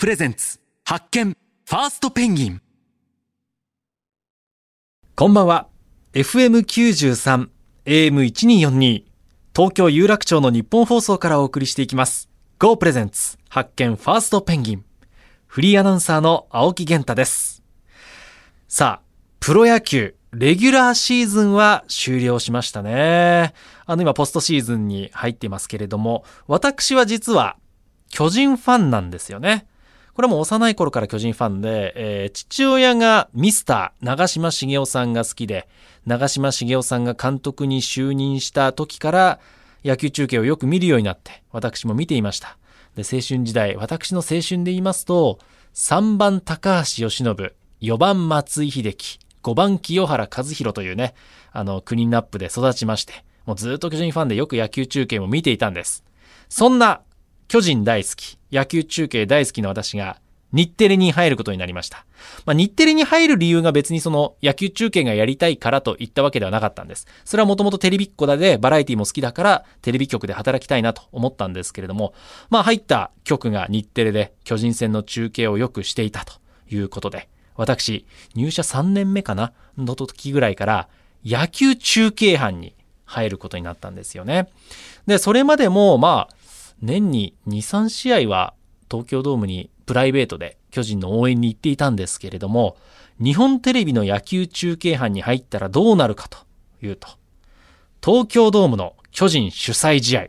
プレゼンツ。発見。ファーストペンギン。こんばんは。FM93 AM1242 東京有楽町の日本放送からお送りしていきます。Go プレゼンツ。発見。ファーストペンギン。フリーアナウンサーの青木源太です。さあプロ野球。レギュラーシーズンは終了しましたね。あの今ポストシーズンに入っていますけれども、私は実は巨人ファンなんですよね。これも幼い頃から巨人ファンで、えー、父親がミスター長嶋茂雄さんが好きで、長嶋茂雄さんが監督に就任した時から野球中継をよく見るようになって、私も見ていました。で、青春時代、私の青春で言いますと、3番高橋由伸、4番松井秀喜、5番清原和博というね、あの、クリーンナップで育ちまして、もうずっと巨人ファンでよく野球中継も見ていたんです。そんな巨人大好き、野球中継大好きな私が日テレに入ることになりました。まあ、日テレに入る理由が別にその野球中継がやりたいからといったわけではなかったんです。それはもともとテレビっ子だでバラエティも好きだからテレビ局で働きたいなと思ったんですけれども、まあ入った局が日テレで巨人戦の中継をよくしていたということで、私、入社3年目かなの時ぐらいから野球中継班に入ることになったんですよね。で、それまでもまあ、年に2、3試合は東京ドームにプライベートで巨人の応援に行っていたんですけれども、日本テレビの野球中継班に入ったらどうなるかというと、東京ドームの巨人主催試合。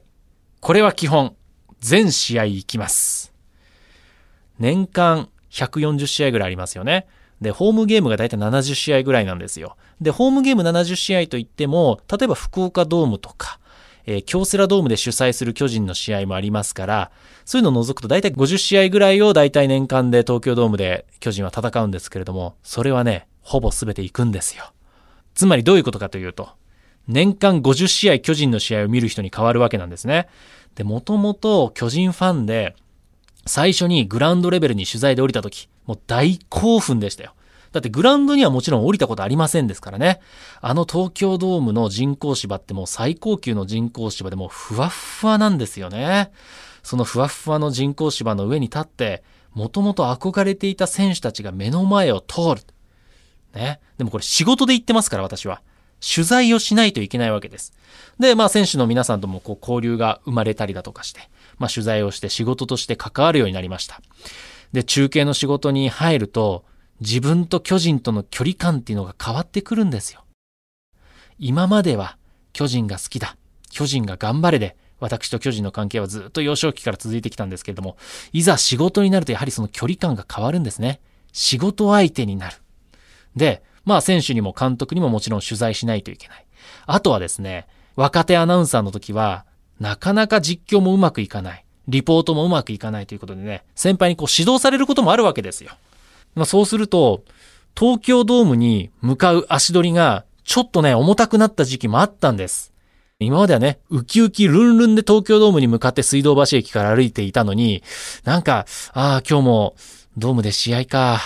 これは基本、全試合行きます。年間140試合ぐらいありますよね。で、ホームゲームがだいたい70試合ぐらいなんですよ。で、ホームゲーム70試合といっても、例えば福岡ドームとか、えー、京セラドームで主催する巨人の試合もありますから、そういうのを除くと大体50試合ぐらいを大体年間で東京ドームで巨人は戦うんですけれども、それはね、ほぼ全て行くんですよ。つまりどういうことかというと、年間50試合巨人の試合を見る人に変わるわけなんですね。で、もともと巨人ファンで、最初にグラウンドレベルに取材で降りた時、もう大興奮でしたよ。だってグラウンドにはもちろん降りたことありませんですからね。あの東京ドームの人工芝ってもう最高級の人工芝でもふわっふわなんですよね。そのふわっふわの人工芝の上に立って、もともと憧れていた選手たちが目の前を通る。ね。でもこれ仕事で言ってますから私は。取材をしないといけないわけです。で、まあ選手の皆さんともこう交流が生まれたりだとかして、まあ取材をして仕事として関わるようになりました。で、中継の仕事に入ると、自分と巨人との距離感っていうのが変わってくるんですよ。今までは巨人が好きだ。巨人が頑張れで、私と巨人の関係はずっと幼少期から続いてきたんですけれども、いざ仕事になるとやはりその距離感が変わるんですね。仕事相手になる。で、まあ選手にも監督にももちろん取材しないといけない。あとはですね、若手アナウンサーの時は、なかなか実況もうまくいかない。リポートもうまくいかないということでね、先輩にこう指導されることもあるわけですよ。まあ、そうすると、東京ドームに向かう足取りがちょっとね、重たくなった時期もあったんです。今まではね、ウキウキルンルンで東京ドームに向かって水道橋駅から歩いていたのに、なんか、ああ、今日もドームで試合か、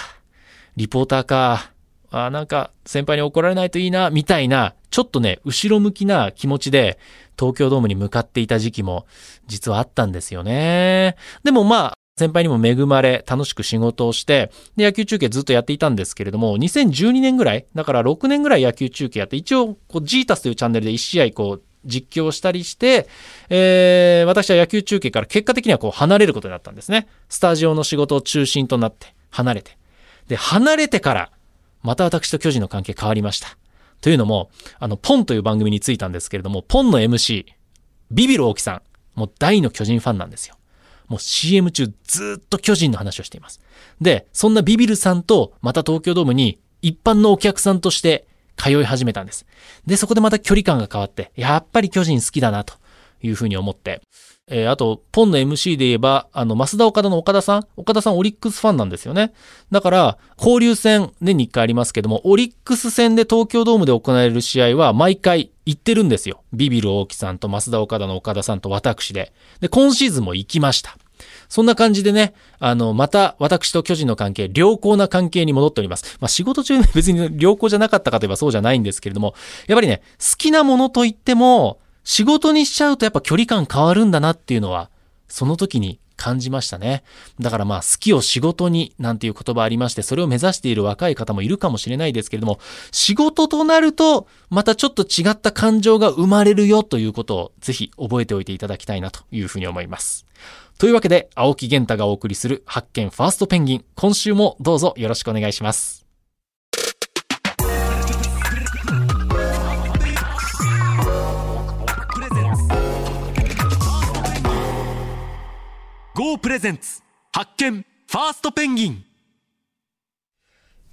リポーターか、ああ、なんか先輩に怒られないといいな、みたいな、ちょっとね、後ろ向きな気持ちで東京ドームに向かっていた時期も実はあったんですよね。でもまあ、先輩にも恵まれ、楽しく仕事をして、で、野球中継ずっとやっていたんですけれども、2012年ぐらい、だから6年ぐらい野球中継やって、一応、こう、ジータスというチャンネルで1試合、こう、実況したりして、えー、私は野球中継から結果的にはこう離れることになったんですね。スタジオの仕事を中心となって離れて。で、離れてから、また私と巨人の関係変わりました。というのも、あの、ポンという番組についたんですけれども、ポンの MC、ビビる大木さん、もう大の巨人ファンなんですよ。もう CM 中ずっと巨人の話をしています。で、そんなビビルさんとまた東京ドームに一般のお客さんとして通い始めたんです。で、そこでまた距離感が変わって、やっぱり巨人好きだなというふうに思って、えー、あと、ポンの MC で言えば、あの、増田岡田の岡田さん岡田さんオリックスファンなんですよね。だから、交流戦年に1回ありますけども、オリックス戦で東京ドームで行われる試合は毎回行ってるんですよ。ビビる大木さんと増田岡田の岡田さんと私で。で、今シーズンも行きました。そんな感じでね、あの、また私と巨人の関係、良好な関係に戻っております。まあ仕事中別に良好じゃなかったかといえばそうじゃないんですけれども、やっぱりね、好きなものといっても、仕事にしちゃうとやっぱ距離感変わるんだなっていうのは、その時に感じましたね。だからまあ好きを仕事になんていう言葉ありまして、それを目指している若い方もいるかもしれないですけれども、仕事となるとまたちょっと違った感情が生まれるよということをぜひ覚えておいていただきたいなというふうに思います。というわけで、青木源太がお送りする発見ファーストペンギン、今週もどうぞよろしくお願いします。GO プレゼンツ。発見。ファーストペンギン。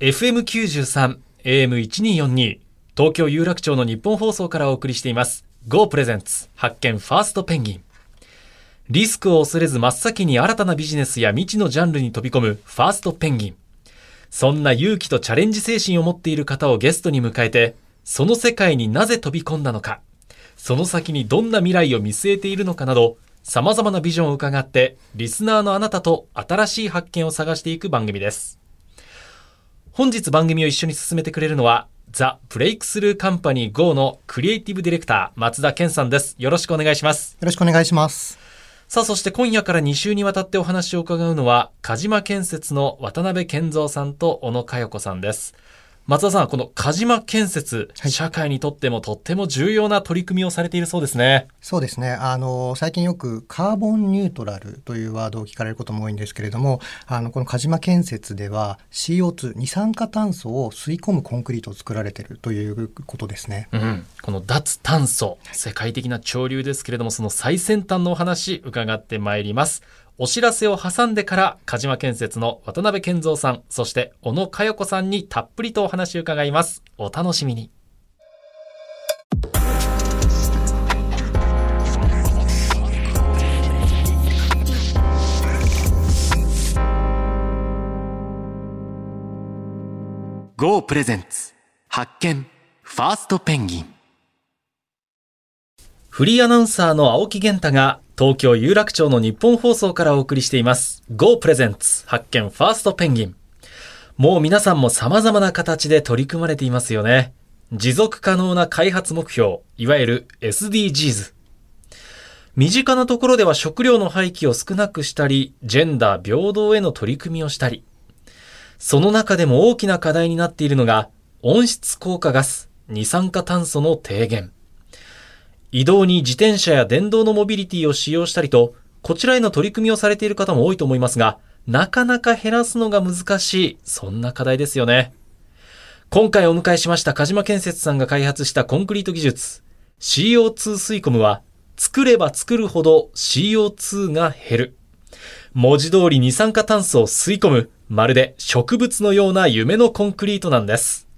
FM93、AM1242、東京有楽町の日本放送からお送りしています。GO プレゼンツ。発見。ファーストペンギン。リスクを恐れず真っ先に新たなビジネスや未知のジャンルに飛び込む。ファーストペンギン。そんな勇気とチャレンジ精神を持っている方をゲストに迎えて、その世界になぜ飛び込んだのか、その先にどんな未来を見据えているのかなど、様々なビジョンを伺って、リスナーのあなたと新しい発見を探していく番組です。本日番組を一緒に進めてくれるのは、ザ・ブレイクスルーカンパニー GO のクリエイティブディレクター、松田健さんです。よろしくお願いします。よろしくお願いします。さあ、そして今夜から2週にわたってお話を伺うのは、鹿島建設の渡辺健三さんと小野佳代子さんです。松田さん、この鹿島建設、はい社会にとってもとっても重要な取り組みをされているそうですね。そうですね。あの最近よくカーボンニュートラルというワードを聞かれることも多いんですけれども、あのこの鹿島建設では CO2 二酸化炭素を吸い込むコンクリートを作られているということですね。うん、この脱炭素、世界的な潮流ですけれども、その最先端のお話伺ってまいります。お知らせを挟んでから、鹿島建設の渡辺健三さん、そして小野佳代子さんにたっぷりとお話を伺います。お楽しみに。GO プレゼンツ発見ファーストペンギンフリーアナウンサーの青木源太が東京有楽町の日本放送からお送りしています。GO プレゼンツ発見ファーストペンギン。もう皆さんも様々な形で取り組まれていますよね。持続可能な開発目標、いわゆる SDGs。身近なところでは食料の廃棄を少なくしたり、ジェンダー平等への取り組みをしたり、その中でも大きな課題になっているのが、温室効果ガス、二酸化炭素の低減。移動に自転車や電動のモビリティを使用したりと、こちらへの取り組みをされている方も多いと思いますが、なかなか減らすのが難しい、そんな課題ですよね。今回お迎えしました鹿島建設さんが開発したコンクリート技術、CO2 吸い込むは、作れば作るほど CO2 が減る。文字通り二酸化炭素を吸い込む、まるで植物のような夢のコンクリートなんです。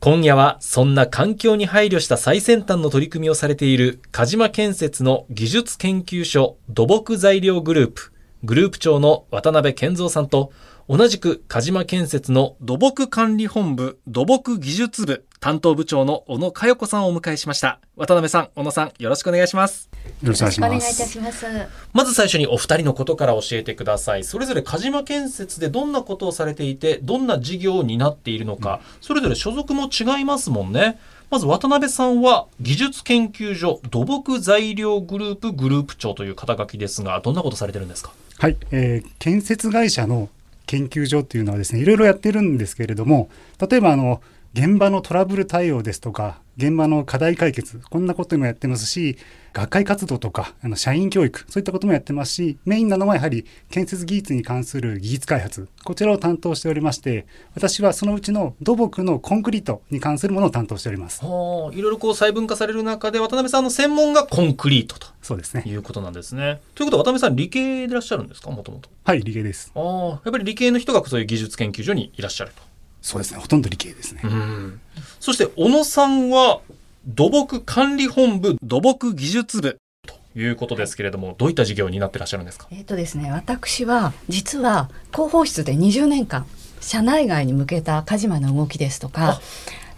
今夜はそんな環境に配慮した最先端の取り組みをされている鹿島建設の技術研究所土木材料グループグループ長の渡辺健三さんと同じく鹿島建設の土木管理本部土木技術部担当部長の小野佳代子さんをお迎えしました。渡辺さん小野さんよろしくお願いします。よろしくお願いします。たします。まず最初にお二人のことから教えてください。それぞれ鹿島建設でどんなことをされていてどんな事業を担っているのか、それぞれ所属も違いますもんね。まず渡辺さんは技術研究所土木材料グループグループ長という肩書きですがどんなことされてるんですか？はい、えー建設会社の研究所っていうのはですね、いろいろやってるんですけれども、例えばあの現場のトラブル対応ですとか、現場の課題解決、こんなこともやってますし、学会活動とか、あの社員教育、そういったこともやってますし、メインなのはやはり建設技術に関する技術開発、こちらを担当しておりまして、私はそのうちの土木のコンクリートに関するものを担当しております。いろいろこう細分化される中で渡辺さんの専門がコンクリートとそうですね。いうことなんですねということは渡辺さん理系でいらっしゃるんですか？もともとはい、理系です。ああやっぱり理系の人がそういう技術研究所にいらっしゃるとそうですね。ほとんど理系ですね。うんそして小野さんは土木管理本部土木技術部ということですけれどもどういった事業を担ってらっしゃるんですか？えっ、とですね、私は実は広報室で20年間社内外に向けた鹿島の動きですとか、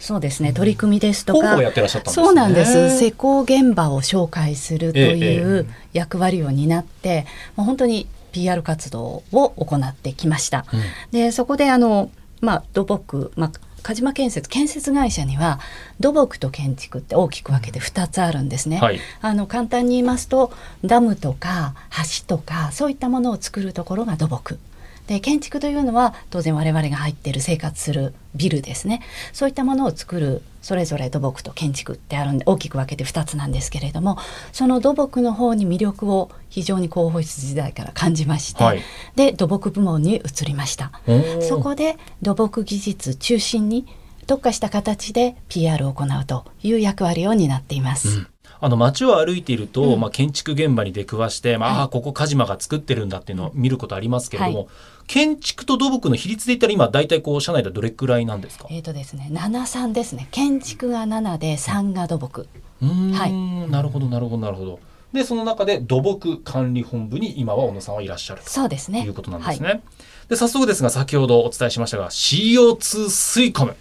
そうですね、取り組みですとかそうなんです。施工現場を紹介するとえいう役割を担って、もう本当に PR 活動を行ってきました。でそこであの、まあ、土木、まあ、鹿島建設建設会社には土木と建築って大きく分けて2つあるんですね。はいあの簡単に言いますとダムとか橋とかそういったものを作るところが土木。で建築というのは当然我々が入っている生活するビルですねそういったものを作るそれぞれ土木と建築ってあるんで大きく分けて2つなんですけれどもその土木の方に魅力を非常に広報室時代から感じまして、はいで土木部門に移りました。そこで土木技術中心に特化した形で PR を行うという役割を担っています。あの街を歩いていると、うん。まあ、建築現場に出くわして、まあ、はい。ここ鹿島が作ってるんだっていうのを見ることありますけれども、は建築と土木の比率で言ったら今大体こう社内ではどれくらいなんですか？えーとですね、7、3ですね。建築が7で3が土木。うーん、はい。なるほどなるほどなるほど。でその中で土木管理本部に今は小野さんはいらっしゃるとそうですね。いうことなんですね。はい。で早速ですが先ほどお伝えしましたが CO2 吸い込む。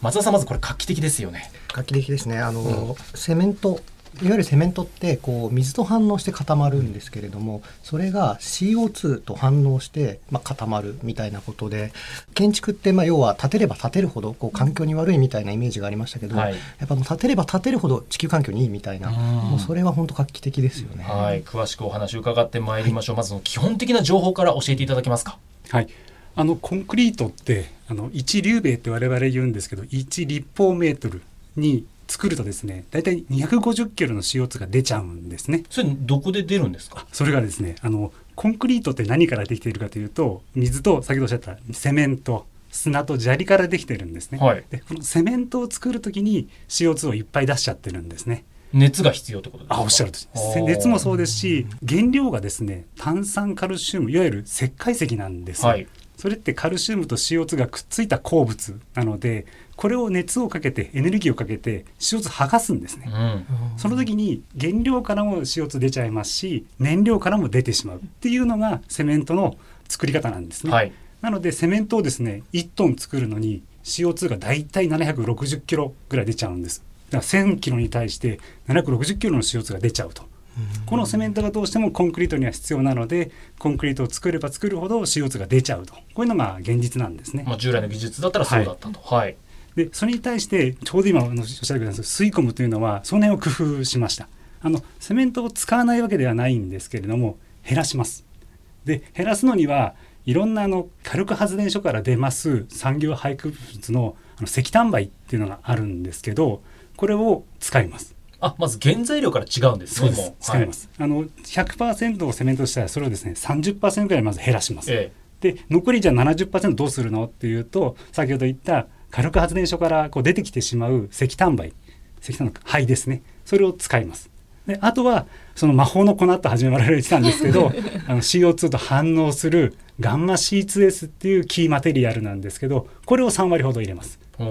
松田さんまずこれ画期的ですよね。画期的ですね。あの、セメントいわゆるセメントってこう水と反応して固まるんですけれどもそれが CO2 と反応して、まあ、固まるみたいなことで建築ってまあ要は建てれば建てるほどこう環境に悪いみたいなイメージがありましたけど、はいやっぱもう建てれば建てるほど地球環境にいいみたいなうんもうそれは本当画期的ですよね。はい、詳しくお話を伺ってまいりましょう。まずその基本的な情報から教えていただけますか？はい、あのコンクリートってあの1リューベイって我々言うんですけど1立方メートルに作るとですね大体250キロの CO2 が出ちゃうんですね。それどこで出るんですか？それがですねあのコンクリートって何からできているかというと水と先ほどおっしゃったセメント砂と砂利からできてるんですね。はいでこのセメントを作るときに CO2 をいっぱい出しちゃってるんですね。熱が必要ってことですか？あおっしゃると熱もそうですし原料がですね炭酸カルシウムいわゆる石灰石なんですよ、はいそれってカルシウムと CO2 がくっついた鉱物なのでこれを熱をかけてエネルギーをかけて CO2 剥がすんですね、うん。その時に原料からも CO2 出ちゃいますし燃料からも出てしまう。っていうのがセメントの作り方なんですね、はい。なのでセメントをですね1トン作るのに CO2 がだいたい760キロぐらい出ちゃうんです。だから1000キロに対して760キロの CO2 が出ちゃうと。このセメントがどうしてもコンクリートには必要なのでコンクリートを作れば作るほど CO2 が出ちゃうと。こういうのが現実なんですね。まあ従来の技術だったらそうだったと。はい。でそれに対してちょうど今おっしゃってください吸い込むというのはその辺を工夫しました。あのセメントを使わないわけではないんですけれども減らします。で減らすのにはいろんなあの火力発電所から出ます産業廃棄物のあの石炭灰っていうのがあるんですけどこれを使います。あ、まず原材料から違うんですね。もう。使いま。す、あの100%をセメントしたらそれをですね30%ぐらいまず減らします、はいえ。で残りじゃあ70%どうするの？っていうと先ほど言った火力発電所からこう出てきてしまう石炭灰石炭の灰ですね。それを使います。であとはその魔法の粉と始められてたんですけど あの CO2 と反応するガンマ C2S っていうキーマテリアルなんですけどこれを3割ほど入れます。こ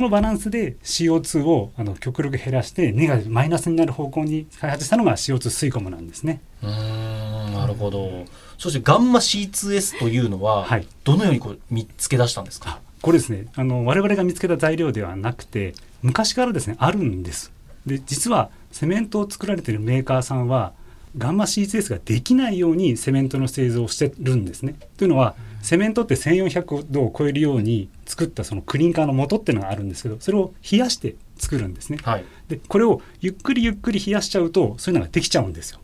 のバランスで CO2 をあの極力減らしてネガティブマイナスになる方向に開発したのが CO2 吸い込むなんですね。うーんなるほど。そしてガンマ C2S というのは、はい。どのようにこう見つけ出したんですか？これですねあの我々が見つけた材料ではなくて昔からですねあるんです。で実はセメントを作られているメーカーさんはガンマ C2S ができないようにセメントの製造をしてるんですね。というのはセメントって1400度を超えるように作ったそのクリンカーの元っていうのがあるんですけどそれを冷やして作るんですね。はい。でこれをゆっくりゆっくり冷やしちゃうとそういうのができちゃうんですよ。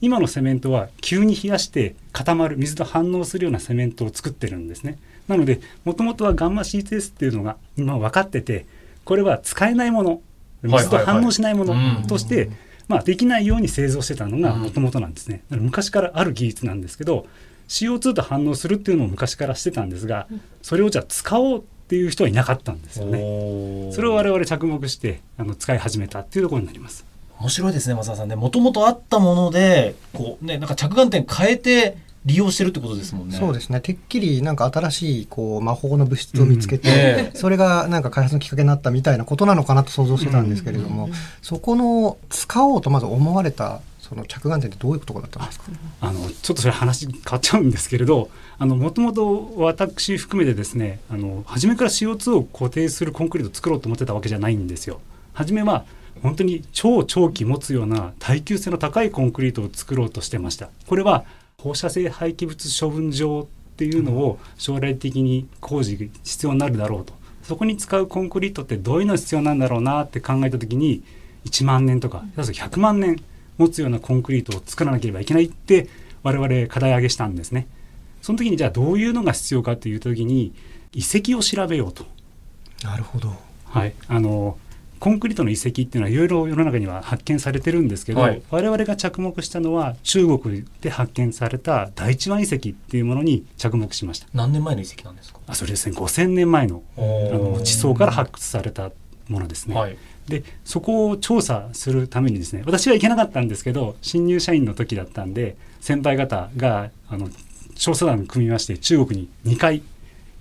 今のセメントは急に冷やして固まる水と反応するようなセメントを作ってるんですねなのでもともとはガンマ C2S っていうのが今分かっててこれは使えないもの水と反応しないものはいはいはいとして、まあ、できないように製造してたのがもともとなんですね。昔からある技術なんですけど CO2 と反応するっていうのを昔からしてたんですがそれをじゃあ使おうっていう人はいなかったんですよね。それを我々着目してあの使い始めたっていうところになります。面白いですね、松田さんね。もともとあったもので、こうね、なんか着眼点変えて利用してるってことですもんね。そうですねてっきりなんか新しいこう魔法の物質を見つけて、それがなんか開発のきっかけになったみたいなことなのかなと想像してたんですけれども、そこの使おうとまず思われたその着眼点ってどういうとだったんですか？あのちょっとそれ話変わっちゃうんですけれどもともと私含めてですねあの初めから CO2 を固定するコンクリートを作ろうと思ってたわけじゃないんですよ。初めは本当に超長期持つような耐久性の高いコンクリートを作ろうとしてました。これは放射性廃棄物処分場っていうのを将来的に工事が必要になるだろうと。そこに使うコンクリートってどういうの必要なんだろうなって考えた時に1万年とか100万年持つようなコンクリートを作らなければいけないって我々課題上げしたんですね。その時にじゃあどういうのが必要かという時に遺跡を調べようと。なるほど。はい、あのコンクリートの遺跡っていうのはいろいろ世の中には発見されてるんですけど、はい、我々が着目したのは中国で発見された第一湾遺跡っていうものに着目しました。何年前の遺跡なんですか？あそれですね。5000年前のあの地層から発掘されたものですね、はい、でそこを調査するためにですね私は行けなかったんですけど新入社員の時だったんで先輩方があの調査団を組みまして中国に2回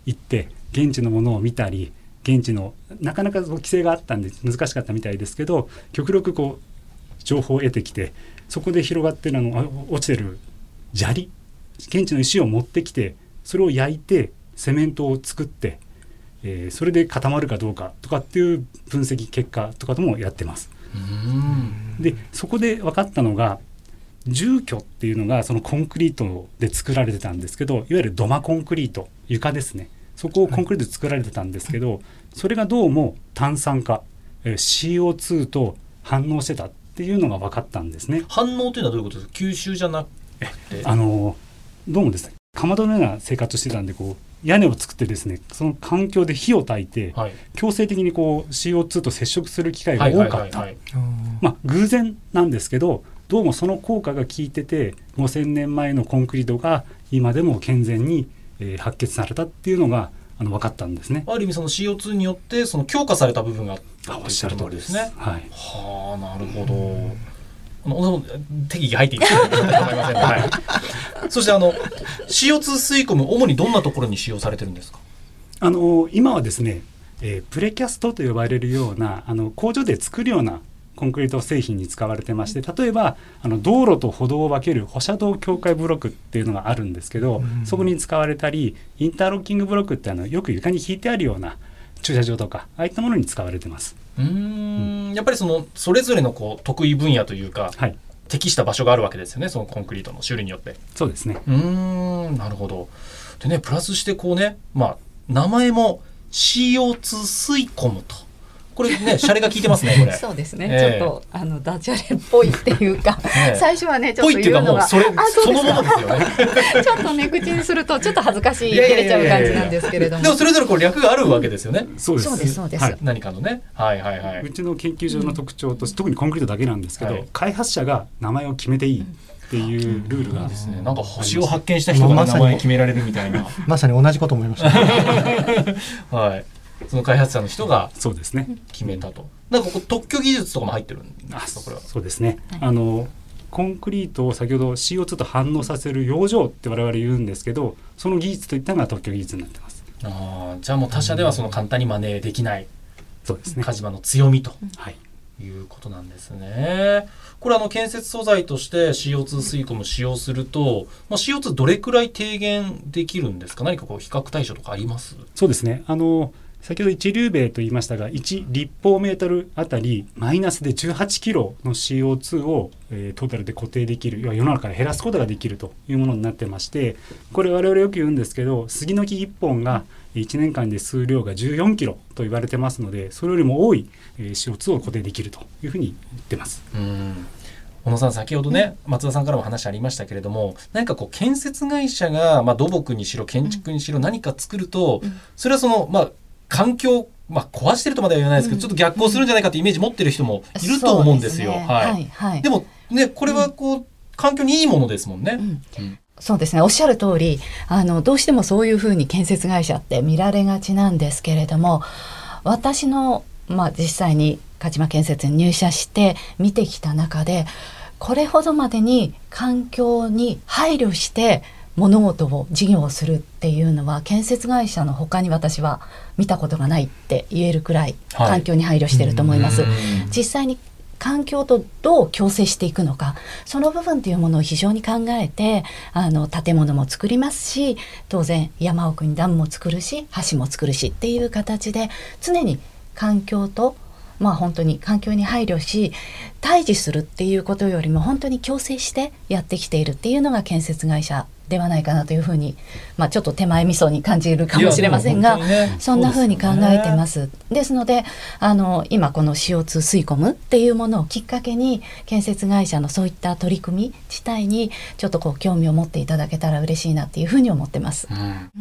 行って現地のものを見たり現地のなかなか規制があったんで難しかったみたいですけど極力こう情報を得てきてそこで広がってるの落ちてる砂利現地の石を持ってきてそれを焼いてセメントを作って、えー、それで固まるかどうかとかっていう分析結果とかともやってます。でそこで分かったのが住居っていうのがそのコンクリートで作られてたんですけどいわゆる土間コンクリート床ですねそこをコンクリートで作られてたんですけど、それがどうも炭酸化、え CO2 と反応してたっていうのが分かったんですね。反応というのはどういうことですか？吸収じゃなくて？あのどうもですね。かまどのような生活してたんでこう屋根を作ってですねその環境で火を焚いて、はい、強制的にこう CO2 と接触する機会が多かった。まあ偶然なんですけどどうもその効果が効いてて5,000年前のコンクリートが今でも健全にえー、発掘されたっていうのがあの分かったんですね。ある意味その CO2 によってその強化された部分があったおっしゃる通りですね。はい。はあなるほど。あの適宜入っていいですか。はい。そしてあの CO2 吸い込む主にどんなところに使用されてるんですか？あの今はですね、えー、プレキャストと呼ばれるようなあの工場で作るようなコンクリート製品に使われてまして例えばあの道路と歩道を分ける歩車道境界ブロックっていうのがあるんですけど、うん、そこに使われたりインターロッキングブロックってあのよく床に引いてあるような駐車場とかああいったものに使われてます。うん、やっぱりそのそれぞれのこう得意分野というか、はい、適した場所があるわけですよねそのコンクリートの種類によって。そうですね。うん。なるほど。でねプラスしてこうねまあ名前も CO2 吸い込むと。これね、シャレが効いてますね、これ。そうですね。えー、ちょっと、あの、ダジャレっぽいっていうか、最初はね、ちょっと言うのが。それ、そのものですよね。ちょっとね、口にすると、ちょっと恥ずかしい、照れちゃう感じなんですけれども。でも、それぞれこう略があるわけですよね。そうです。そうです。何かのね。はいはいはい。うちの研究所の特徴として、特にコンクリートだけなんですけど、開発者が名前を決めていい。っていうルールがですね。なんか星を発見した人が名前決められるみたいな。まさに同じこと思いました。はい。その開発者の人がそうですね決めたと。なんかこ特許技術とかも入ってるんですか？これは。そうですね。あのコンクリートを先ほど CO2 と反応させる養生って我々言うんですけどその技術といったのが特許技術になってます。あじゃあもう他社ではその簡単に真似できない、そうですね鹿島の強みと、はい、いうことなんですね。これあの建設素材として CO2 吸い込む使用すると、まあ、CO2 どれくらい低減できるんですか？何かこう比較対象とかあります？そうですねあの先ほど一流米と言いましたが1立方メートルあたりマイナスで18キロの CO2 を、えー、トータルで固定できる要は世の中から減らすことができるというものになってましてこれ我々よく言うんですけど杉の木1本が1年間で数量が14キロと言われてますのでそれよりも多い、えー、CO2 を固定できるというふうに言ってます。うん小野さん先ほどね、松田さんからも話ありましたけれども何かこう建設会社が、まあ、土木にしろ建築にしろ何か作ると、それはそのまあ環境まあ、壊してるとまでは言わないですけど、うん、ちょっと逆行するんじゃないかってイメージ持ってる人もいると思うんですよ。すね、はい、はいはい、でもねこれはこう、環境にいいものですもんね。うん。そうですね。おっしゃる通りあのどうしてもそういうふうに建設会社って見られがちなんですけれども私の、まあ、実際に鹿島建設に入社して見てきた中でこれほどまでに環境に配慮して物事を事業をするっていうのは建設会社の他に私は見たことがないって言えるくらい環境に配慮してると思います。はい、実際に環境とどう共生していくのかその部分というものを非常に考えてあの建物も作りますし当然山奥にダムも作るし橋も作るしっていう形で常に環境とまあ本当に環境に配慮し対峙するっていうことよりも本当に共生してやってきているっていうのが建設会社ではないかなというふうに、まあ、ちょっと手前味噌に感じるかもしれませんが、ね、そんなふうに考えてます。ですのであの今この CO2 吸い込むっていうものをきっかけに建設会社のそういった取り組み自体にちょっとこう興味を持っていただけたら嬉しいなっていうふうに思ってます。うん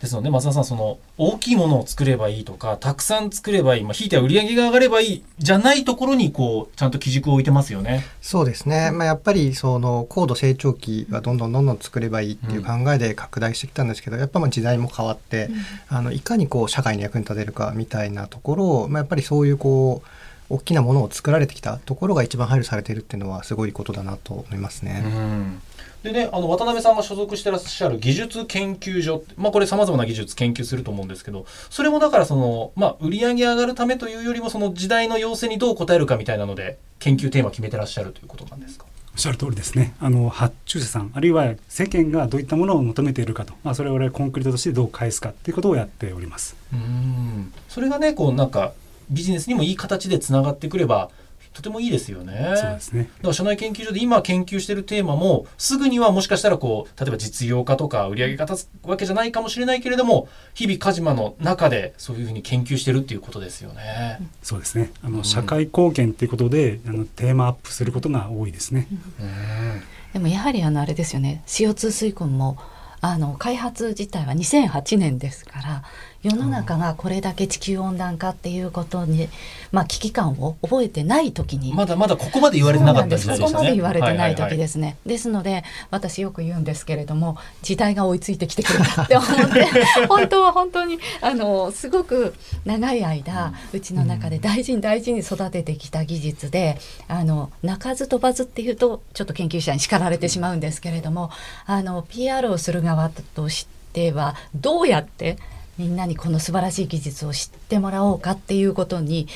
ですので松田さんその大きいものを作ればいいとかたくさん作ればいい、まあ、ひいては売り上げが上がればいいじゃないところにこうちゃんと基軸を置いてますよね。そうですね、まあ、やっぱりその高度成長期はどんどんどんどん作ればいいっていう考えで拡大してきたんですけど、やっぱまあ時代も変わって、うん、あのいかにこう社会に役に立てるかみたいなところを、まあ、やっぱりそういうこう大きなものを作られてきたところが一番配慮されているっていうのはすごいことだなと思いますね。うんでね、あの渡辺さんが所属してらっしゃる技術研究所、まあ、これさまざまな技術研究すると思うんですけどそれもだからその、まあ、売り上げ上がるためというよりもその時代の要請にどう応えるかみたいなので研究テーマ決めてらっしゃるということなんですか？おっしゃる通りですね。あの発注者さんあるいは世間がどういったものを求めているかと、まあ、それを我々コンクリートとしてどう返すかということをやっております。うんそれがねこうなんかビジネスにもいい形でつながってくればとてもいいですよね。そうですね。だから社内研究所で今研究しているテーマもすぐにはもしかしたらこう例えば実用化とか売り上げが立つわけじゃないかもしれないけれども日々カジマの中でそういうふうに研究してるっていうことですよね。そうですね。あの、うん、社会貢献っていうことであのテーマアップすることが多いですね。うん、でもやはりあのあれですよね。CO2 吸い込むもあの開発自体は2008年ですから世の中がこれだけ地球温暖化っていうことに、まあ、危機感を覚えてない時にまだまだここまで言われてなかったですねここまで言われてない時ですね、ですので私よく言うんですけれども時代が追いついてきてくれたって思って 本当は本当にあのすごく長い間うちの中で大事に大事に育ててきた技術であの鳴かず飛ばずっていうとちょっと研究者に叱られてしまうんですけれどもあの PR をする側としてはどうやってみんなにこの素晴らしい技術を知ってもらおうかっていうことに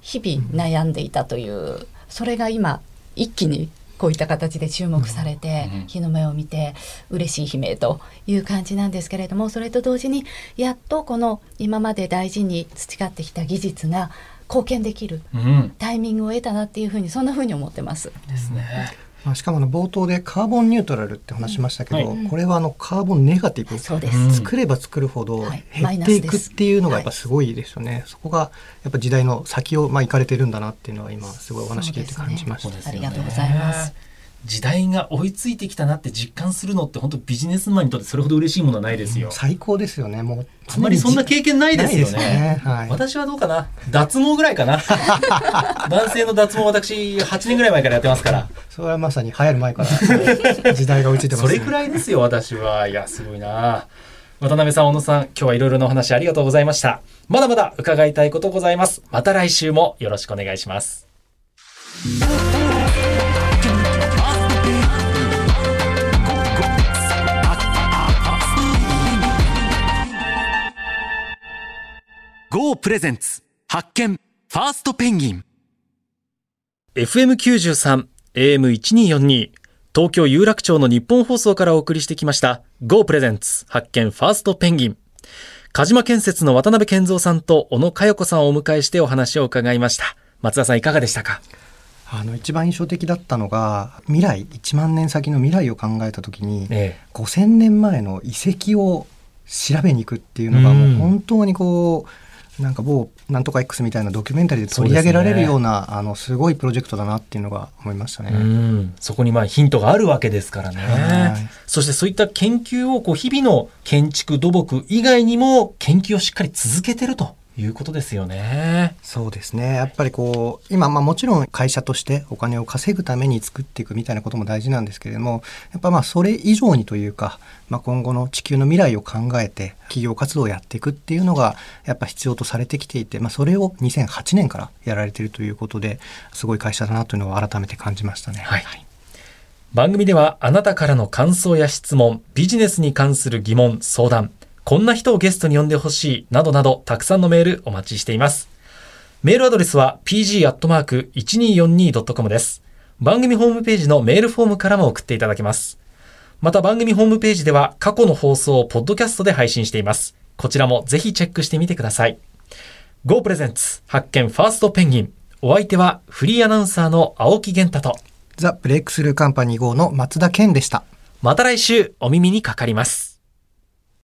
日々悩んでいたという、それが今一気にこういった形で注目されて、日の目を見て嬉しい悲鳴という感じなんですけれどもそれと同時にやっとこの今まで大事に培ってきた技術が貢献できるタイミングを得たなっていうふうにそんなふうに思ってます。ですね。まあ、しかもあの冒頭でカーボンニュートラルって話しましたけど、うんはい、これはあのカーボンネガティブ、作れば作るほど減っていくっていうのがやっぱすごいですよね、はい、そこがやっぱ時代の先をまあ行かれてるんだなっていうのは今すごいお話聞いて感じました、ね、ありがとうございます時代が追いついてきたなって実感するのって本当ビジネスマンにとってそれほど嬉しいものはないですよ。最高ですよね。もうあんまりそんな経験ないですよね。ねはい、私はどうかな？脱毛ぐらいかな。男性の脱毛私8年ぐらい前からやってますから。それはまさに流行る前から 時代が追いついてます、ね、それくらいですよ私は。いやすごいな。渡辺さん、小野さん、今日はいろいろなお話ありがとうございました。まだまだ伺いたいことございます。また来週もよろしくお願いします。GO プレゼンツ発見ファーストペンギン。FM93 AM1242 東京有楽町の日本放送からお送りしてきました GO プレゼンツ発見ファーストペンギン。鹿島建設の渡辺健三さんと小野佳代子さんをお迎えしてお話を伺いました。松田さんいかがでしたか？あの一番印象的だったのが未来1万年先の未来を考えた時に、ええ、5,000年前の遺跡を調べに行くっていうのがもう本当にこうなんか某なんとか X みたいなドキュメンタリーで取り上げられるような、ね、あのすごいプロジェクトだなっていうのが思いましたね。そこにまあヒントがあるわけですからね。そしてそういった研究をこう日々の建築土木以外にも研究をしっかり続けてるということですよね。そうですね。やっぱりこう、今、まあもちろん会社としてお金を稼ぐために作っていくみたいなことも大事なんですけれども、やっぱまあそれ以上にというか、まあ今後の地球の未来を考えて企業活動をやっていくっていうのがやっぱ必要とされてきていて、まあそれを2008年からやられているということで、すごい会社だなというのを改めて感じましたね。はい。番組ではあなたからの感想や質問、ビジネスに関する疑問、相談、こんな人をゲストに呼んでほしい、などなど、たくさんのメールお待ちしています。メールアドレスは pg.1242.com です。番組ホームページのメールフォームからも送っていただけます。また番組ホームページでは過去の放送をポッドキャストで配信しています。こちらもぜひチェックしてみてください。Go プレゼンツ発見ファーストペンギン。お相手はフリーアナウンサーの青木源太と、ザ・ブレイクスルーカンパニー号の松田健でした。また来週お耳にかかります。